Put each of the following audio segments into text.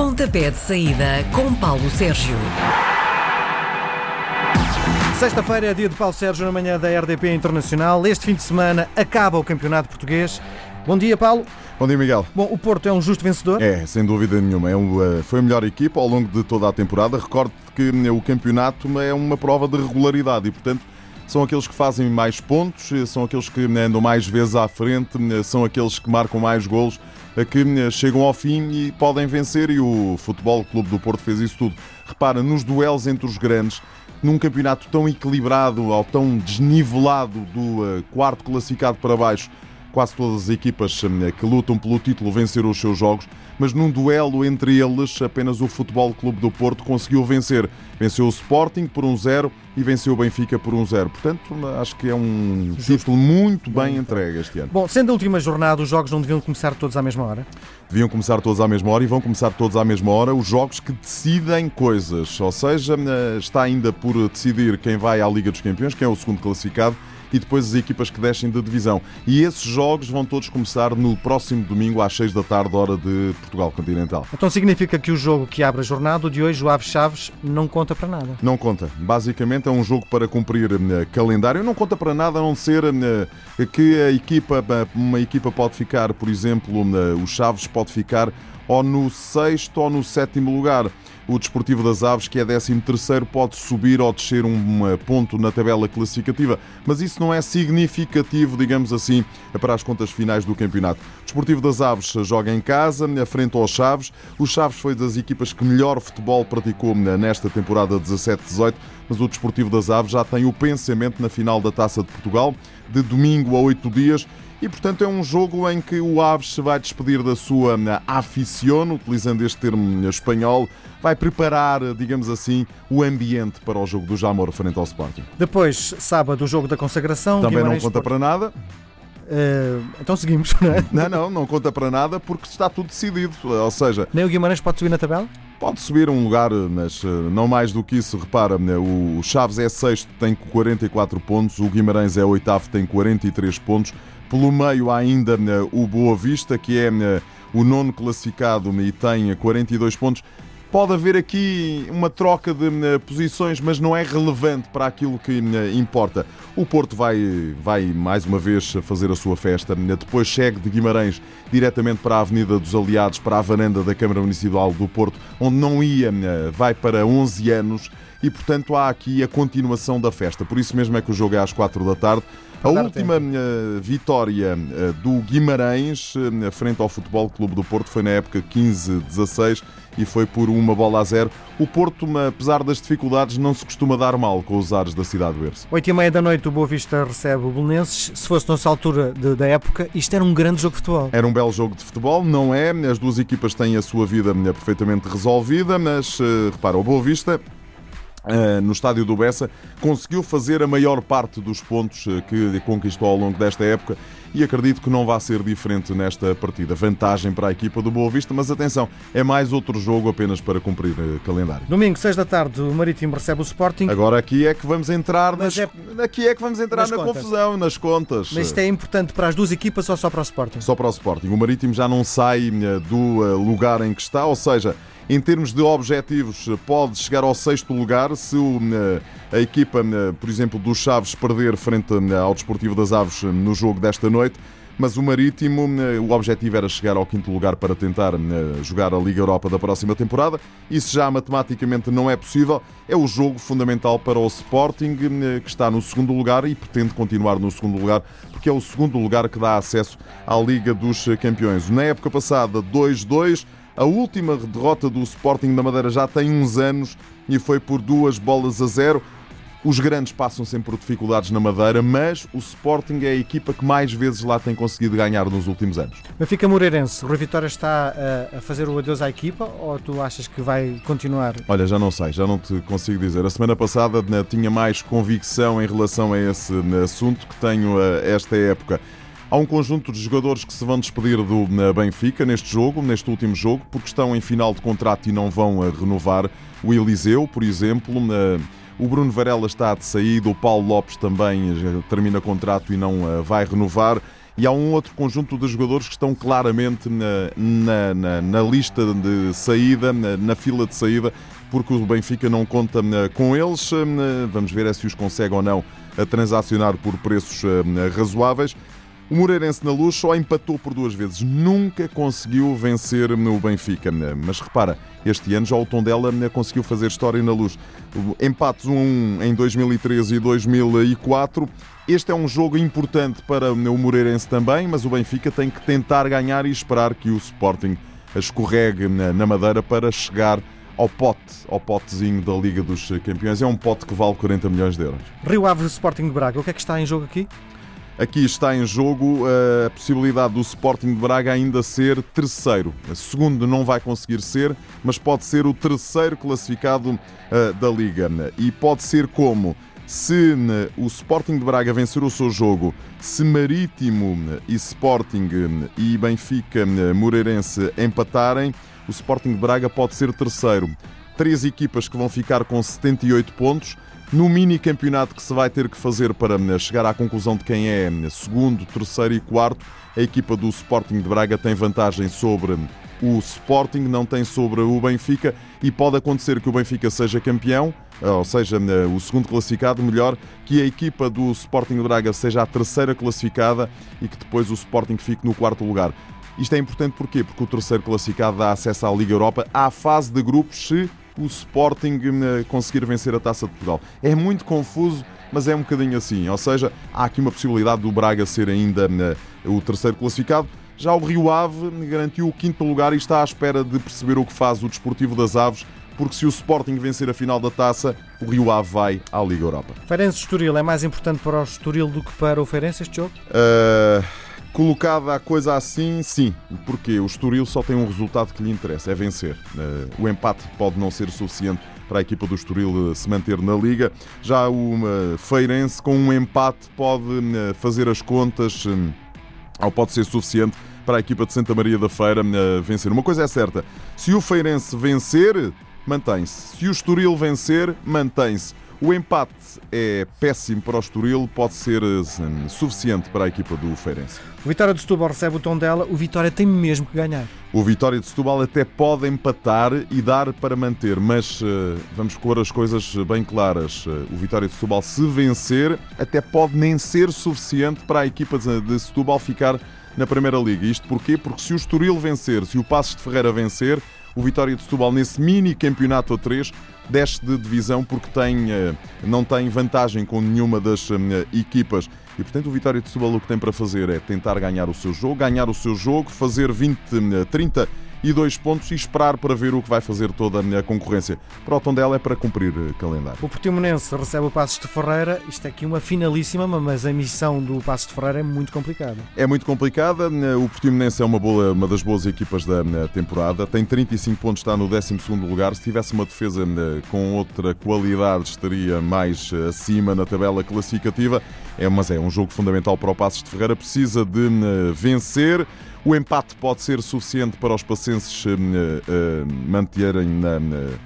Pontapé de saída com Paulo Sérgio. Sexta-feira é dia de Paulo Sérgio na manhã da RDP Internacional. Este fim de semana acaba o Campeonato Português. Bom dia, Paulo. Bom dia, Miguel. Bom, o Porto é um justo vencedor? É, sem dúvida nenhuma. É um, eh, foi a melhor equipa ao longo de toda a temporada. Recordo que hum, o campeonato é uma prova de regularidade e, portanto, são aqueles que fazem mais pontos, eh, são aqueles que hum, andam mais vezes à frente, hum, são aqueles que marcam mais golos, eh, que chegam ao fim e podem vencer. E o Futebol Clube do Porto fez isso tudo. Repara, nos duelos entre os grandes, num campeonato tão equilibrado ou tão desnivelado do quarto classificado para baixo, quase todas as equipas hum, que lutam pelo título venceram os seus jogos, mas num duelo entre eles, apenas o Futebol Clube do Porto conseguiu vencer. Venceu o Sporting por 1-0 um e venceu o Benfica por 1-0. Um Portanto, acho que é um título muito bem entregue este ano. Bom, sendo a última jornada, os jogos não deviam começar todos à mesma hora? Deviam começar todos à mesma hora e vão começar todos à mesma hora os jogos que decidem coisas. Ou seja, hum, está ainda por decidir quem vai à Liga dos Campeões, quem é o segundo classificado e depois as equipas que descem de divisão. E esses jogos vão todos começar no próximo domingo às 6 da tarde, hora de Portugal Continental. Então significa que o jogo que abre a jornada, de hoje, o Aves Chaves, não conta para nada? Não conta. Basicamente é um jogo para cumprir uh, calendário. Não conta para nada a não ser uh, que a equipa, uma equipa pode ficar, por exemplo, o Chaves pode ficar ou no sexto ou no sétimo lugar. O Desportivo das Aves, que é 13 pode subir ou descer um ponto na tabela classificativa, mas isso não é significativo, digamos assim, para as contas finais do campeonato. O Desportivo das Aves joga em casa, à frente aos Chaves. O Chaves foi das equipas que melhor futebol praticou nesta temporada 17-18, mas o Desportivo das Aves já tem o pensamento na final da Taça de Portugal, de domingo a oito dias, e, portanto, é um jogo em que o Aves se vai despedir da sua eh, aficione, utilizando este termo eh, espanhol, vai preparar, eh, digamos assim, o ambiente para o jogo do Jamor frente ao Sporting. Depois, sábado, o jogo da consagração. Também Guimarães não conta para nada. Uh, então seguimos, não é? Não, não, não conta para nada porque está tudo decidido. Ou seja. Nem o Guimarães pode subir na tabela? Pode subir um lugar, mas não mais do que isso. Repara, o Chaves é sexto, tem 44 pontos, o Guimarães é oitavo, tem 43 pontos. Pelo meio há ainda eh, o Boa Vista, que é eh, o nono classificado e tem 42 pontos. Pode haver aqui uma troca de eh, posições, mas não é relevante para aquilo que importa. O Porto vai, vai mais uma vez fazer a sua festa. Depois segue de Guimarães diretamente para a Avenida dos Aliados, para a varanda da Câmara Municipal do Porto, onde não ia, vai para 11 anos e, portanto, há aqui a continuação da festa. Por isso mesmo é que o jogo é às 4 da tarde. A última uh, vitória uh, do Guimarães uh, frente ao Futebol Clube do Porto foi na época 15-16 e foi por uma bola a zero. O Porto, apesar das dificuldades, não se costuma dar mal com os ares da cidade do Berço. 8 e meia da noite o Boa Vista recebe o Belenenses. Se fosse nossa altura de, da época, isto era um grande jogo de futebol. Era um belo jogo de futebol, não é? As duas equipas têm a sua vida perfeitamente resolvida, mas repara, o Boa Vista no estádio do Bessa, conseguiu fazer a maior parte dos pontos uh, que conquistou ao longo desta época e acredito que não vai ser diferente nesta partida. Vantagem para a equipa do Boa Vista, mas atenção, é mais outro jogo apenas para cumprir uh, calendário. Domingo, 6 da tarde, o Marítimo recebe o Sporting. Agora aqui é que vamos entrar nas, é... aqui é que vamos entrar nas na contas. confusão, nas contas. Mas isto é importante para as duas equipas ou só para o Sporting? Só para o Sporting. O Marítimo já não sai do lugar em que está, ou seja, em termos de objetivos, pode chegar ao sexto lugar se eh, a equipa, eh, por exemplo, dos Chaves perder frente eh, ao Desportivo das Aves no jogo desta noite. Mas o Marítimo, o objetivo era chegar ao quinto lugar para tentar jogar a Liga Europa da próxima temporada. Isso já matematicamente não é possível. É o jogo fundamental para o Sporting, que está no segundo lugar e pretende continuar no segundo lugar, porque é o segundo lugar que dá acesso à Liga dos Campeões. Na época passada, 2-2. A última derrota do Sporting na Madeira já tem uns anos e foi por duas bolas a zero. Os grandes passam sempre por dificuldades na Madeira, mas o Sporting é a equipa que mais vezes lá tem conseguido ganhar nos últimos anos. Benfica Moreirense, o Rui Vitória está a fazer o adeus à equipa ou tu achas que vai continuar? Olha, já não sei, já não te consigo dizer. A semana passada né, tinha mais convicção em relação a esse né, assunto que tenho eh, esta época. Há um conjunto de jogadores que se vão despedir do Benfica neste jogo, neste último jogo, porque estão em final de contrato e não vão eh, renovar. O Eliseu, por exemplo, o Bruno Varela está de saída, o Paulo Lopes também eh, termina contrato e não eh, vai renovar. E há um outro conjunto de jogadores que estão claramente na, na, na, na lista de saída, na, fila de saída, porque o Benfica não conta com eles. Vamos ver é se os consegue ou não transacionar por preços razoáveis. O Moreirense na luz só empatou por duas vezes, nunca conseguiu vencer no Benfica. Mas repara, este ano já o Tondela conseguiu fazer história na luz. Empates 1 1 em 2013 e 2004. Este é um jogo importante para o Moreirense também, mas o Benfica tem que tentar ganhar e esperar que o Sporting escorregue na Madeira para chegar ao pote, ao potezinho da Liga dos Campeões. É um pote que vale 40 milhões de euros. Rio Ave Sporting de Braga, o que é que está em jogo aqui? Aqui está em jogo eh, a possibilidade do Sporting de Braga ainda ser terceiro. Segundo não vai conseguir ser, mas pode ser o terceiro classificado eh, da Liga. E pode ser como? Se o Sporting de Braga vencer o seu jogo, se Marítimo e Sporting e Benfica Moreirense empatarem, o Sporting de Braga pode ser terceiro. Três equipas que vão ficar com 78 pontos no mini campeonato que se vai ter que fazer para hum, chegar à conclusão de quem é hum, segundo, terceiro e quarto, a equipa do Sporting de Braga tem vantagem sobre hum, o Sporting, não tem sobre o Benfica e pode acontecer que o Benfica seja campeão, ou seja, o segundo classificado, melhor, que a equipa do Sporting de Braga seja a terceira classificada e que depois o Sporting fique no quarto lugar. Isto é importante porquê? Porque o terceiro classificado dá acesso à Liga Europa à fase de grupos se o Sporting eh, conseguir vencer a Taça de Portugal. É muito confuso, mas é um bocadinho assim. Ou seja, há aqui uma possibilidade do Braga ser ainda eh, o terceiro classificado. Já o Rio Ave garantiu o quinto lugar e está à espera de perceber o que faz o Desportivo das Aves, porque se o Sporting vencer a final da taça, o Rio Ave vai à Liga Europa. Feirense Estoril é mais importante para o Estoril do que para o Feirense este jogo? Uh... Colocada a coisa assim, sim, porque o Estoril só tem um resultado que lhe interessa, é vencer. Eh, o empate pode não ser suficiente para a equipa do Estoril eh, se manter na Liga. Já o eh, Feirense, com um empate, pode fazer as contas, ou pode ser suficiente para a equipa de Santa Maria da Feira vencer. Uma coisa é certa, se o Feirense vencer, mantém-se. Se o Estoril vencer, mantém-se. O empate é péssimo para o Estoril, pode ser assim, suficiente para a equipa do Feirense. O Vitória de Setúbal recebe o tom dela, o Vitória tem mesmo que ganhar. O Vitória de Setúbal até pode empatar e dar para manter, mas uh, vamos pôr as coisas bem claras. Uh, o Vitória de Setúbal, se vencer, até pode nem ser suficiente para a equipa de, de Setúbal ficar na Primeira Liga. Isto porquê? Porque se o Estoril vencer, se o Passos de Ferreira vencer, o Vitória de Setúbal nesse mini campeonato a 3 desce de divisão porque tem, eh, não tem vantagem com nenhuma das eh, equipas. E portanto o Vitória de Setúbal o que tem para fazer é tentar ganhar o seu jogo, ganhar o seu jogo, fazer 20, 30 e dois pontos e esperar para ver o que vai fazer toda a concorrência. Para o Tondela é para cumprir eh, calendário. O Portimonense recebe o Passos de Ferreira. Isto é aqui uma finalíssima, mas a missão do Passos de Ferreira é muito complicada. É muito complicada. O Portimonense é uma, boa, uma das boas equipas da temporada. Tem 35 pontos, está no 12º lugar. Se tivesse uma defesa com outra qualidade, estaria mais eh, acima na tabela classificativa. É, mas é um jogo fundamental para o Passos de Ferreira. Precisa de vencer. O empate pode ser suficiente para os pacenses uh, uh, manterem na,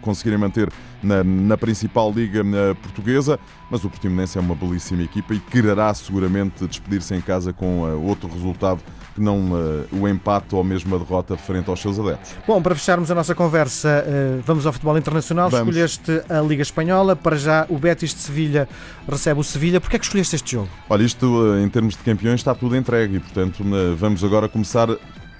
conseguirem manter na, na principal liga uh, portuguesa, mas o Portimonense é uma belíssima equipa e quererá seguramente despedir-se em casa com outro resultado que não uh, o empate ou mesmo a derrota frente aos seus adeptos. Bom, para fecharmos a nossa conversa, uh, vamos ao futebol internacional. Vamos. Escolheste a Liga Espanhola. Para já, o Betis de Sevilha recebe o Sevilha. Porquê é que escolheste este jogo? Olha, isto uh, em termos de campeões está tudo entregue e, portanto, vamos agora começar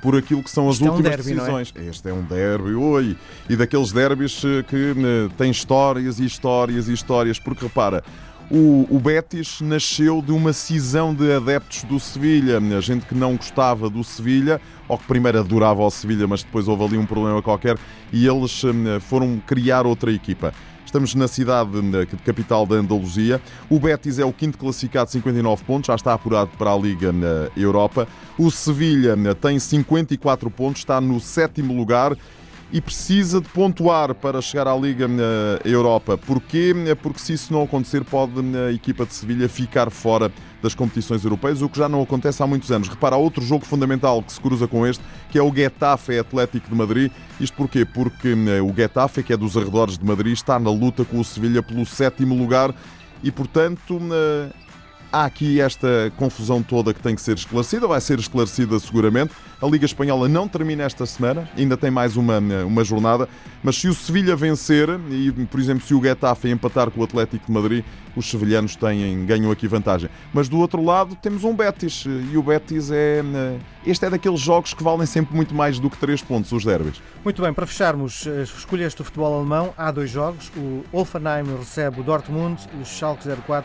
por aquilo que são as Isto últimas é um derby, decisões. É? Este é um derby, oi! E daqueles derbys que têm histórias e histórias e histórias, porque repara, o, o, Betis nasceu de uma cisão de adeptos do Sevilha. A gente que não gostava do Sevilha, ou que primeiro adorava o Sevilha, mas depois houve ali um problema qualquer, e eles hum, foram criar outra equipa. Estamos na cidade capital da Andaluzia. O Betis é o quinto classificado, 59 pontos, já está apurado para a Liga na Europa. O Sevilha tem 54 pontos, está no sétimo lugar e precisa de pontuar para chegar à Liga eh, Europa. Porquê? Eh, porque se isso não acontecer, pode eh, a equipa de Sevilha ficar fora das competições europeias, o que já não acontece há muitos anos. Repara, há outro jogo fundamental que se cruza com este, que é o Getafe Atlético de Madrid. Isto porquê? Porque o Getafe, que é dos arredores de Madrid, está na luta com o Sevilha pelo sétimo lugar e, portanto, há aqui esta confusão toda que tem que ser esclarecida, vai ser esclarecida seguramente. A Liga Espanhola não termina esta semana, ainda tem mais uma, uma jornada, mas se o Sevilha vencer e, por exemplo, se o Getafe empatar com o Atlético de Madrid, os sevilhanos têm, ganham aqui vantagem. Mas do outro lado temos um Betis e o Betis é. Este é daqueles jogos que valem sempre muito mais do que 3 pontos, os derbys. Muito bem, para fecharmos, eh, escolheste o futebol alemão, há dois jogos. O Olfenheim recebe o Dortmund o Schalke 04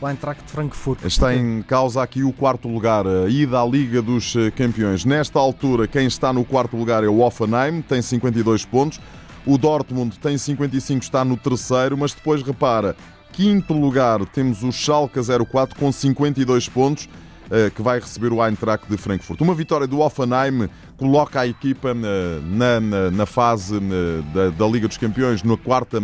o Eintracht Frankfurt. Está em causa aqui o quarto lugar, a ida à Liga dos eh, Campeões. Nesta altura, quem está no quarto lugar é o Offenheim, tem 52 pontos. O Dortmund tem 55, está no terceiro, mas depois repara, quinto lugar temos o Schalke 04 com 52 pontos. Eh, que vai receber o Eintracht de Frankfurt. Uma vitória do Offenheim coloca a equipa eh, na, na, na fase eh, da, da, Liga dos Campeões, no, quarta,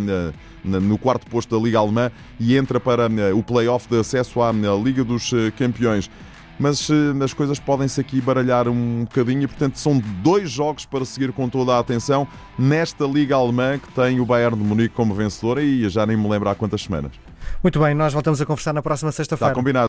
no quarto posto da Liga Alemã e entra para o play-off de acesso à Liga dos Campeões mas as coisas podem-se aqui baralhar um bocadinho e, portanto, são dois jogos para seguir com toda a atenção nesta Liga Alemã que tem o Bayern de Munique como vencedora e já nem me lembro há quantas semanas. Muito bem, nós voltamos a conversar na próxima sexta-feira. Está combinado.